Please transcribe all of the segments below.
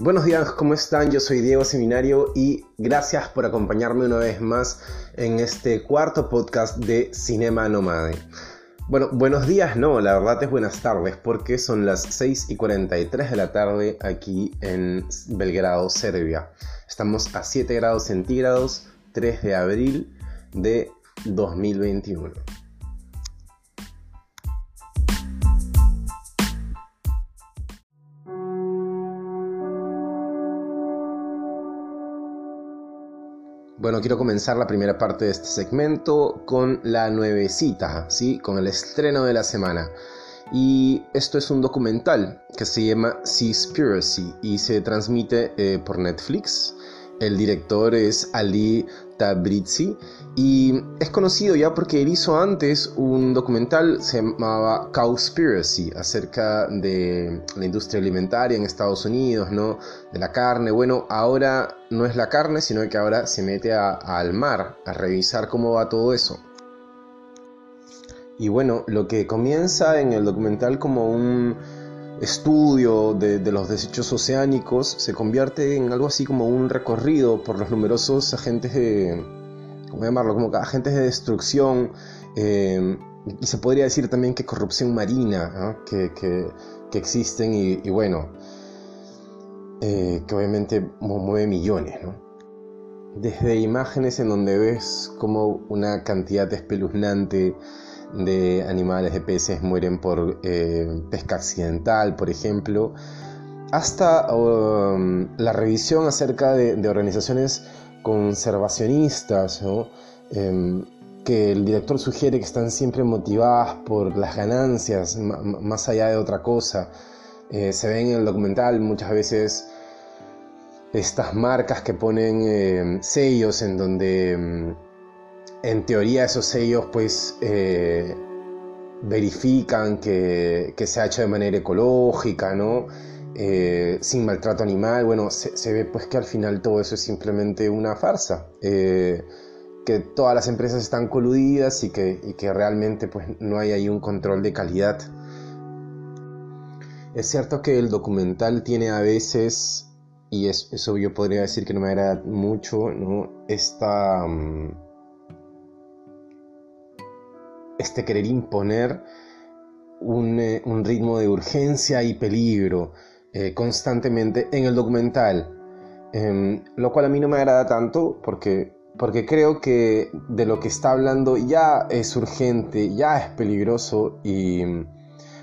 Buenos días, ¿cómo están? Yo soy Diego Seminario y gracias por acompañarme una vez más en este cuarto podcast de Cinema Nomade. Bueno, buenos días, no, la verdad es buenas tardes porque son las 6 y 43 de la tarde aquí en Belgrado, Serbia. Estamos a 7 grados centígrados, 3 de abril de 2021. Bueno, quiero comenzar la primera parte de este segmento con la nuevecita, ¿sí? Con el estreno de la semana. Y esto es un documental que se llama Seaspiracy y se transmite eh, por Netflix. El director es Ali Tabrizi y es conocido ya porque él hizo antes un documental, se llamaba Cowspiracy, acerca de la industria alimentaria en Estados Unidos, ¿no? De la carne. Bueno, ahora no es la carne, sino que ahora se mete al mar a revisar cómo va todo eso. Y bueno, lo que comienza en el documental como un estudio de, los desechos oceánicos se convierte en algo así como un recorrido por los numerosos agentes de, ¿cómo llamarlo? Como agentes de destrucción eh, y se podría decir también que corrupción marina que, existen y, bueno, eh, que obviamente mueve millones, Desde imágenes en donde ves como una cantidad espeluznante de animales, de peces mueren por eh, pesca accidental, por ejemplo, hasta um, la revisión acerca de, organizaciones conservacionistas, em, que el director sugiere que están siempre motivadas por las ganancias, más allá de otra cosa. Eh, se ven en el documental muchas veces estas marcas que ponen eh, sellos en donde em, en teoría esos sellos pues eh, verifican que, se ha hecho de manera ecológica, ¿no? Eh, sin maltrato animal, bueno, se, ve pues que al final todo eso es simplemente una farsa, eh, que todas las empresas están coludidas y que, realmente pues no hay ahí un control de calidad. Es cierto que el documental tiene a veces, y eso yo podría decir que no me agrada mucho, ¿no? Esta... Mm, este querer imponer un, eh, ritmo de urgencia y peligro eh, constantemente en el documental, em, lo cual a mí no me agrada tanto porque, porque creo que de lo que está hablando ya es urgente, ya es peligroso, y,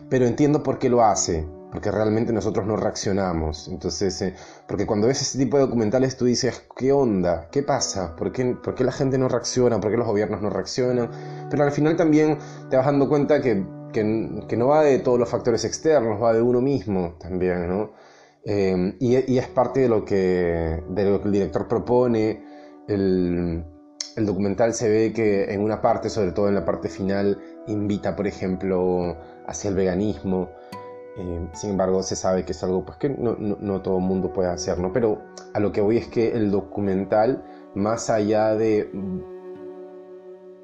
pero entiendo por qué lo hace porque realmente nosotros no reaccionamos. Entonces, eh, porque cuando ves ese tipo de documentales tú dices, ¿qué onda? ¿Qué pasa? ¿Por qué, ¿Por qué, la gente no reacciona? ¿Por qué los gobiernos no reaccionan? Pero al final también te vas dando cuenta que, que, que no va de todos los factores externos, va de uno mismo también, ¿no? Eh, y, y, es parte de lo, que, de lo que el director propone. El, el documental se ve que en una parte, sobre todo en la parte final, invita, por ejemplo, hacia el veganismo. Eh, sin embargo, se sabe que es algo pues, que no, todo el mundo puede hacer, ¿no? Pero a lo que voy es que el documental, más allá de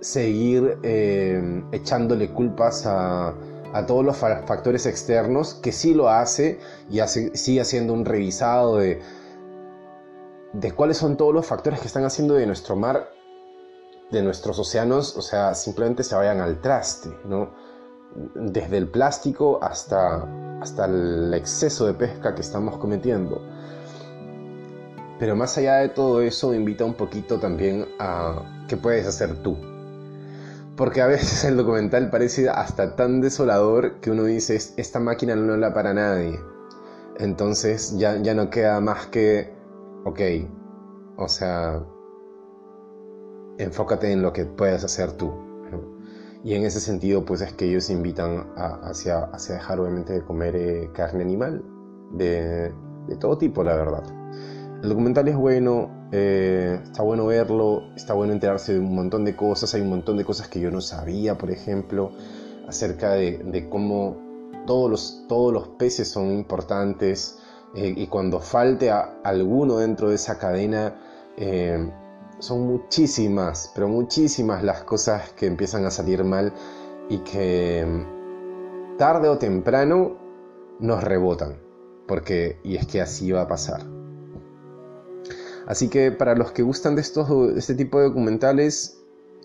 seguir eh, echándole culpas a, todos los factores externos, que sí lo hace y sigue haciendo un revisado de, de cuáles son todos los factores que están haciendo de nuestro mar, de nuestros océanos, o sea, simplemente se vayan al traste, ¿no? Desde el plástico hasta, hasta el exceso de pesca que estamos cometiendo. Pero más allá de todo eso, invita un poquito también a qué puedes hacer tú. Porque a veces el documental parece hasta tan desolador que uno dice, esta máquina no la para nadie. Entonces ya, ya no queda más que, ok, o sea, enfócate en lo que puedes hacer tú. Y en ese sentido, pues es que ellos invitan a, hacia, hacia dejar obviamente de comer eh, carne animal, de, de, todo tipo, la verdad. El documental es bueno, eh, está bueno verlo, está bueno enterarse de un montón de cosas, hay un montón de cosas que yo no sabía, por ejemplo, acerca de, cómo todos los, todos los peces son importantes eh, y cuando falte a alguno dentro de esa cadena, son muchísimas, pero muchísimas las cosas que empiezan a salir mal y que mm, tarde o temprano nos rebotan. porque y es que así va a pasar. Así que para los que gustan de estos de este tipo de documentales,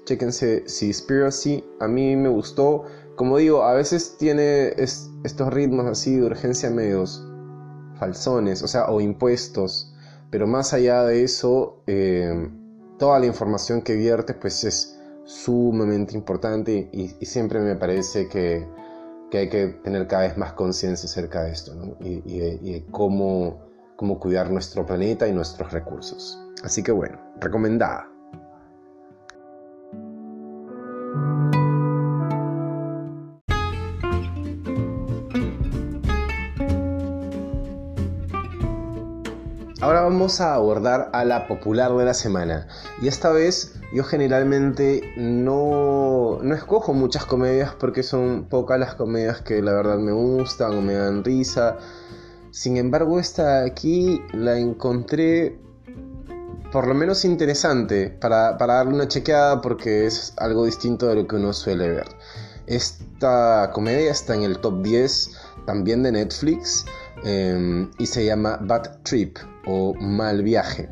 chéquense Seaspiracy, a mí me gustó. Como digo, a veces tiene estos ritmos así de urgencia medios falsones, o sea, o impuestos. Pero más allá de eso, eh, toda la información que vierte pues es sumamente importante y, siempre me parece que, hay que tener cada vez más conciencia acerca de esto y, y, de cómo, cómo cuidar nuestro planeta y nuestros recursos. Así que bueno, recomendada. Ahora vamos a abordar a la popular de la semana. Y esta vez yo generalmente no, no escojo muchas comedias porque son pocas las comedias que la verdad me gustan o me dan risa. Sin embargo, esta aquí la encontré por lo menos interesante para, para darle una chequeada porque es algo distinto de lo que uno suele ver. Esta comedia está en el top 10 también de Netflix em, y se llama Bad Trip o Mal Viaje.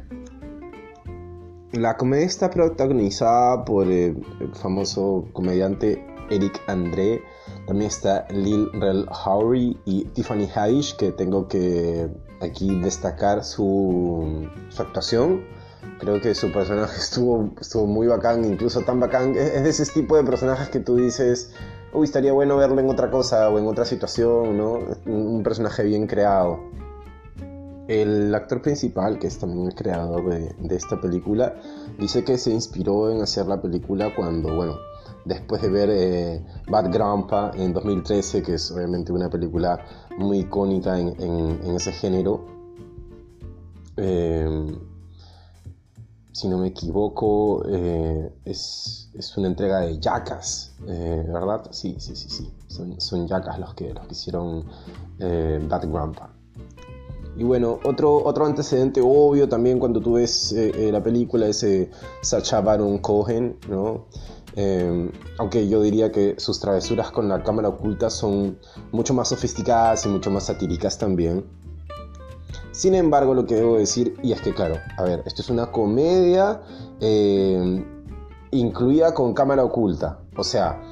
La comedia está protagonizada por el, famoso comediante Eric André. También está Lil Rel Howery y Tiffany Haddish, que tengo que aquí destacar su, actuación. Creo que su personaje estuvo, estuvo muy bacán, incluso tan bacán. Es, de ese tipo de personajes que tú dices, uy, estaría bueno verlo en otra cosa o en otra situación, ¿no? Un personaje bien creado. El actor principal, que es también el creador de, esta película, dice que se inspiró en hacer la película cuando, bueno, después de ver eh, Bad Grandpa en 2013, que es obviamente una película muy icónica en, ese género, eh, si no me equivoco, eh, es, una entrega de Jackass, ¿verdad? Sí, sí, sí, sí. Son, son Jackass los que, los hicieron Bad Grandpa. Y bueno, otro, otro antecedente obvio también cuando tú ves eh, eh, la película es Sacha Baron Cohen, ¿no? Em, aunque yo diría que sus travesuras con la cámara oculta son mucho más sofisticadas y mucho más satíricas también. Sin embargo, lo que debo decir, y es que claro, a ver, esto es una comedia em, incluida con cámara oculta. O sea,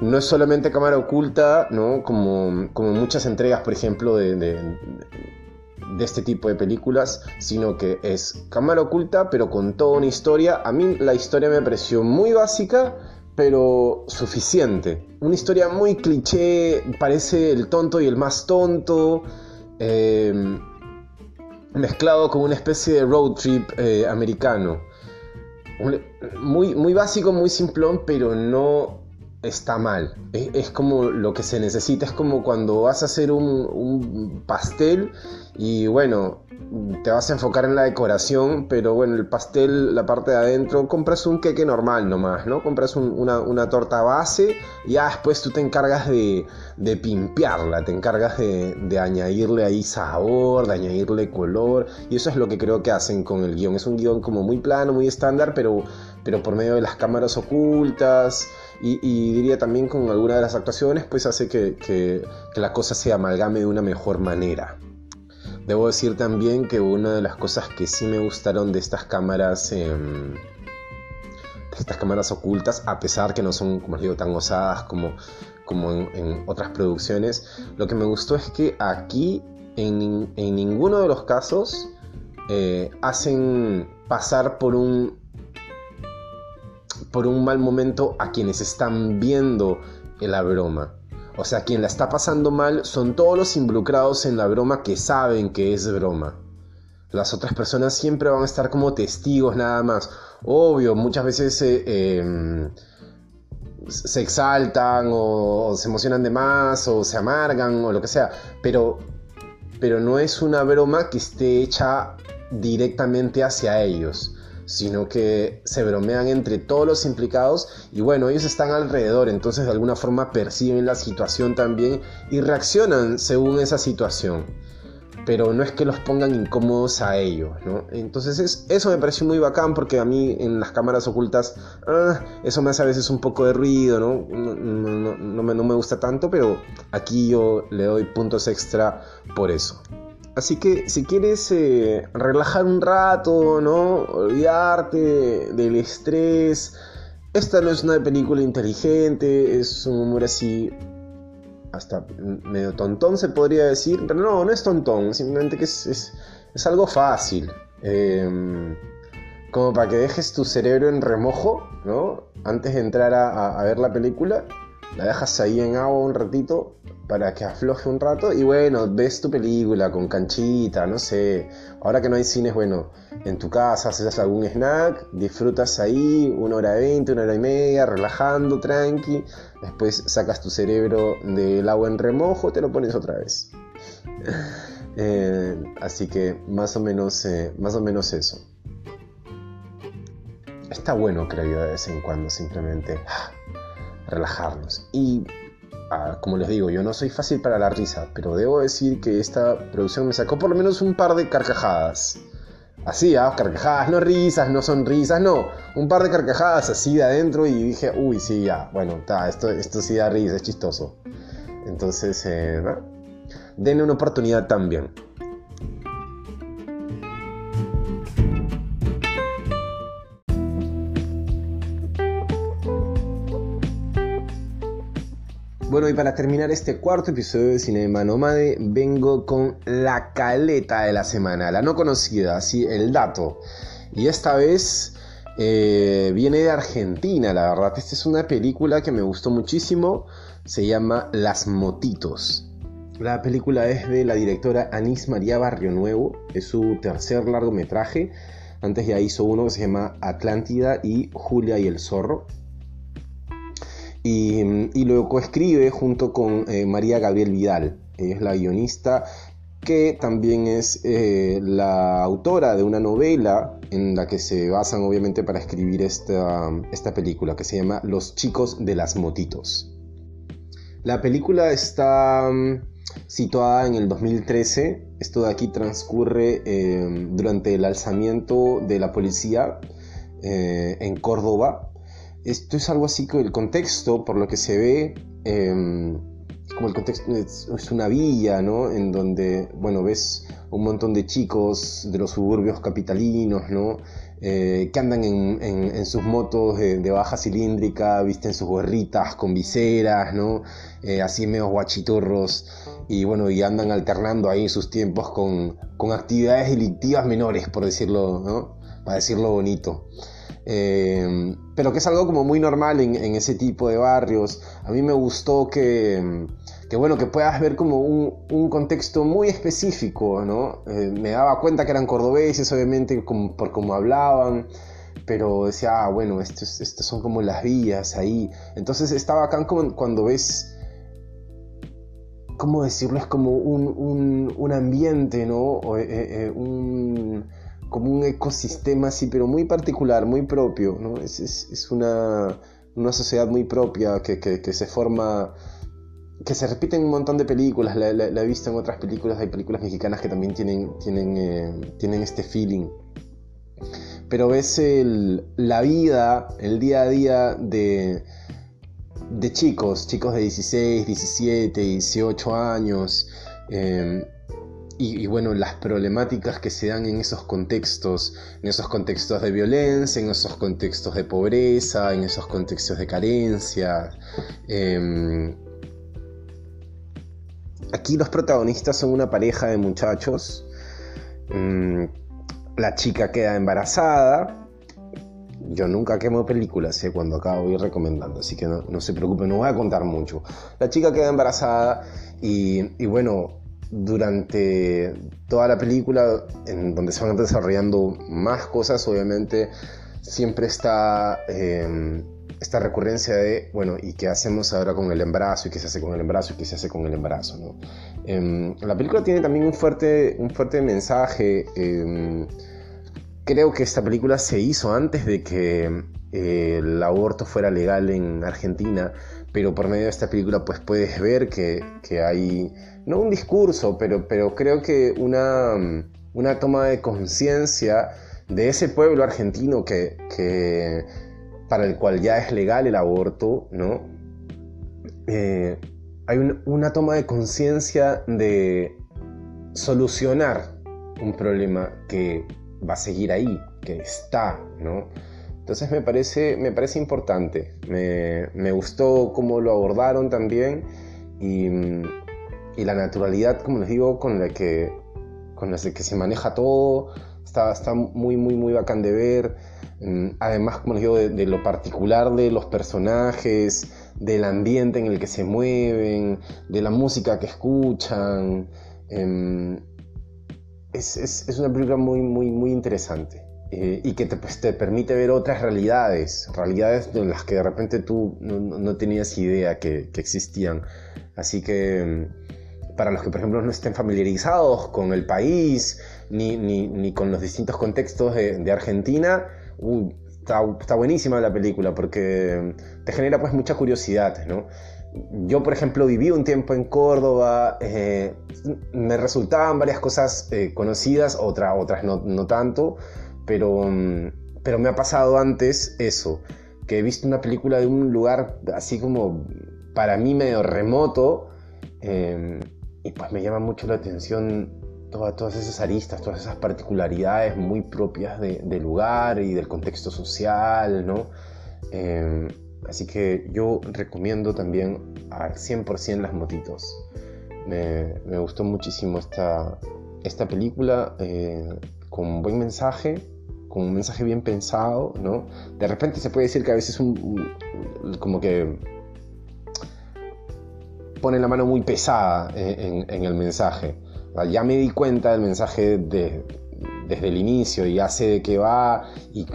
no es solamente cámara oculta, ¿no? Como, como muchas entregas, por ejemplo, de, de este tipo de películas, sino que es cámara oculta, pero con toda una historia. A mí la historia me pareció muy básica, pero suficiente. Una historia muy cliché, parece el tonto y el más tonto, em, mezclado con una especie de road trip eh, americano. Muy, muy básico, muy simplón, pero no está mal. Es, como lo que se necesita, es como cuando vas a hacer un, pastel y bueno, te vas a enfocar en la decoración, pero bueno, el pastel, la parte de adentro, compras un queque normal nomás, ¿no? Compras una, torta base y ya después tú te encargas de, de pimpearla, te encargas de, de, añadirle ahí sabor, de añadirle color, y eso es lo que creo que hacen con el guion. Es un guion como muy plano, muy estándar, pero, pero por medio de las cámaras ocultas y, diría también con alguna de las actuaciones, pues hace que, que, la cosa se amalgame de una mejor manera. Debo decir también que una de las cosas que sí me gustaron de estas cámaras, em, estas cámaras ocultas, a pesar que no son, como les digo, tan osadas como, como en, otras producciones, lo que me gustó es que aquí en, en ninguno de los casos eh, hacen pasar por un por un mal momento a quienes están viendo la broma. O sea, quien la está pasando mal son todos los involucrados en la broma que saben que es broma. Las otras personas siempre van a estar como testigos nada más. Obvio, muchas veces em, se exaltan o, se emocionan de más o se amargan o lo que sea. Pero, pero no es una broma que esté hecha directamente hacia ellos sino que se bromean entre todos los implicados y bueno, ellos están alrededor, entonces de alguna forma perciben la situación también y reaccionan según esa situación. pero no es que los pongan incómodos a ellos, ¿no? Entonces eso me pareció muy bacán porque a mí en las cámaras ocultas ah, eso me hace a veces un poco de ruido, ¿no? No, me, no me gusta tanto, pero aquí yo le doy puntos extra por eso. Así que si quieres eh, relajar un rato, ¿no? Olvidarte del estrés. Esta no es una película inteligente, es un humor así hasta medio tontón se podría decir, pero no, no es tontón, simplemente que es, algo fácil. Em, como para que dejes tu cerebro en remojo, ¿no? Antes de entrar a, ver la película, la dejas ahí en agua un ratito para que afloje un rato y bueno, ves tu película con canchita, no sé. Ahora que no hay cines, bueno, en tu casa haces algún snack, disfrutas ahí una hora veinte, una hora y media, relajando, tranqui. Después sacas tu cerebro del agua en remojo, te lo pones otra vez. Eh, así que más o menos, eh, más o menos eso. Está bueno, creo yo, de vez en cuando simplemente ah, relajarnos. Y como les digo, yo no soy fácil para la risa, pero debo decir que esta producción me sacó por lo menos un par de carcajadas. Así, ¿ah? carcajadas, no risas, no sonrisas, no. Un par de carcajadas así de adentro y dije, uy, sí, ya, bueno, está, esto, esto sí da risa, es chistoso. Entonces, eh, denle una oportunidad también. Bueno, y para terminar este cuarto episodio de Cinema Nomade, vengo con la caleta de la semana, la no conocida, así el dato. Y esta vez eh, viene de Argentina, la verdad. Esta es una película que me gustó muchísimo, se llama Las Motitos. La película es de la directora Anís María Barrio Nuevo, es su tercer largometraje. Antes ya hizo uno que se llama Atlántida y Julia y el Zorro y, lo coescribe junto con eh, María Gabriel Vidal. Es la guionista que también es eh, la autora de una novela en la que se basan obviamente para escribir esta, esta película que se llama Los chicos de las motitos. La película está mm, situada en el 2013, esto de aquí transcurre eh, durante el alzamiento de la policía en Córdoba esto es algo así que el contexto, por lo que se ve, em, como el contexto es, una villa, ¿no? En donde, bueno, ves un montón de chicos de los suburbios capitalinos, ¿no? Eh, que andan en, sus motos de, baja cilíndrica, visten sus gorritas con viseras, ¿no? Eh, así medio guachiturros, y bueno, y andan alternando ahí sus tiempos con, con actividades delictivas menores, por decirlo, ¿no? Para decirlo bonito. Eh, pero que es algo como muy normal en, ese tipo de barrios. A mí me gustó que, que bueno, que puedas ver como un, contexto muy específico, ¿no? Eh, me daba cuenta que eran cordobeses, obviamente, por cómo hablaban, pero decía, ah, bueno, estas son como las vías ahí. Entonces estaba acá como cuando ves... ¿Cómo decirlo? Es como un, ambiente, ¿no? Eh, un, como un ecosistema así, pero muy particular, muy propio, ¿no? Es, es, una, una, sociedad muy propia que, que, se forma, que se repite en un montón de películas, la, he visto en otras películas, hay películas mexicanas que también tienen, tienen, eh, tienen este feeling. Pero ves el, la vida, el día a día de, de chicos, chicos de 16, 17, 18 años, eh, y, bueno, las problemáticas que se dan en esos contextos, en esos contextos de violencia, en esos contextos de pobreza, en esos contextos de carencia. Em, aquí los protagonistas son una pareja de muchachos. Em, la chica queda embarazada. Yo nunca quemo películas, ¿eh? cuando acabo voy recomendando, así que no, se preocupen, no voy a contar mucho. La chica queda embarazada y, y bueno, durante toda la película, en donde se van desarrollando más cosas, obviamente siempre está em, esta recurrencia de, bueno, ¿y qué hacemos ahora con el embarazo? ¿Y qué se hace con el embarazo? ¿Y qué se hace con el embarazo? ¿no? Em, la película tiene también un fuerte, un fuerte mensaje. Em, creo que esta película se hizo antes de que eh, el aborto fuera legal en Argentina, pero por medio de esta película pues puedes ver que, hay, no un discurso, pero, pero creo que una, una toma de conciencia de ese pueblo argentino que, que, para el cual ya es legal el aborto, ¿no? Eh, hay una toma de conciencia de solucionar un problema que va a seguir ahí, que está, ¿no? Entonces me parece, me parece importante, me, gustó cómo lo abordaron también y, la naturalidad, como les digo, con la que, con la que se maneja todo, está, está muy, muy, muy bacán de ver. Mm, además, como les digo, de, lo particular de los personajes, del ambiente en el que se mueven, de la música que escuchan. Em, es, es, una película muy, muy, muy interesante. Eh, y que pues, te, permite ver otras realidades, realidades en las que de repente tú no, tenías idea que, existían. Así que mm, para los que, por ejemplo, no estén familiarizados con el país ni, ni, con los distintos contextos de, Argentina, está, buenísima la película porque te genera pues mucha curiosidad, ¿no? Yo, por ejemplo, viví un tiempo en Córdoba, eh, me resultaban varias cosas eh, conocidas, otra, otras no, no tanto, pero, pero me ha pasado antes eso, que he visto una película de un lugar así como para mí medio remoto em, y pues me llama mucho la atención todas esas aristas, todas esas particularidades muy propias del lugar y del contexto social, ¿no? Em, así que yo recomiendo también al 100% Las Motitos. Me, me, gustó muchísimo esta, esta película eh, con buen mensaje con un mensaje bien pensado, ¿no? De repente se puede decir que a veces un, como que pone la mano muy pesada en, el mensaje. Ya me di cuenta del mensaje desde el inicio y ya sé de qué va y,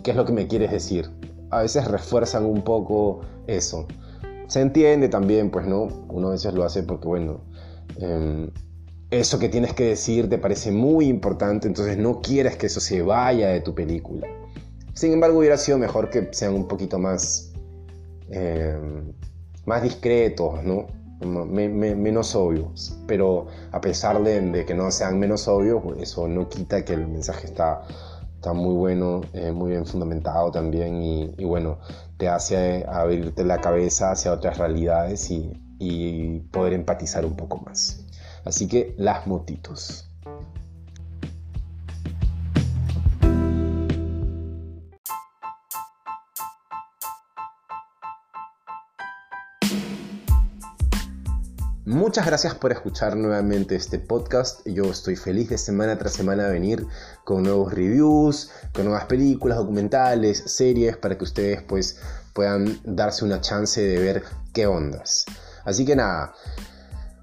qué es lo que me quieres decir. A veces refuerzan un poco eso. Se entiende también, pues, ¿no? Uno a veces lo hace porque, bueno, em, eso que tienes que decir te parece muy importante, entonces no quieres que eso se vaya de tu película. Sin embargo, hubiera sido mejor que sean un poquito más, eh, más discretos, ¿no? menos obvios. Pero a pesar de, que no sean menos obvios, pues eso no quita que el mensaje está, está muy bueno, eh, muy bien fundamentado también y, bueno, te hace abrirte la cabeza hacia otras realidades y poder empatizar un poco más. Así que las motitos. Muchas gracias por escuchar nuevamente este podcast. Yo estoy feliz de semana tras semana venir con nuevos reviews, con nuevas películas, documentales, series, para que ustedes pues puedan darse una chance de ver qué ondas. Así que nada,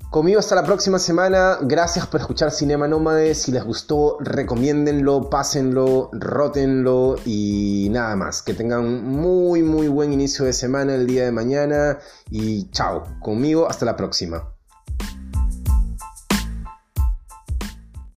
Conmigo hasta la próxima semana. Gracias por escuchar Cinema Nómade. Si les gustó, recomiéndenlo, pásenlo, rótenlo y nada más. Que tengan muy, muy buen inicio de semana el día de mañana. Y chao. Conmigo hasta la próxima.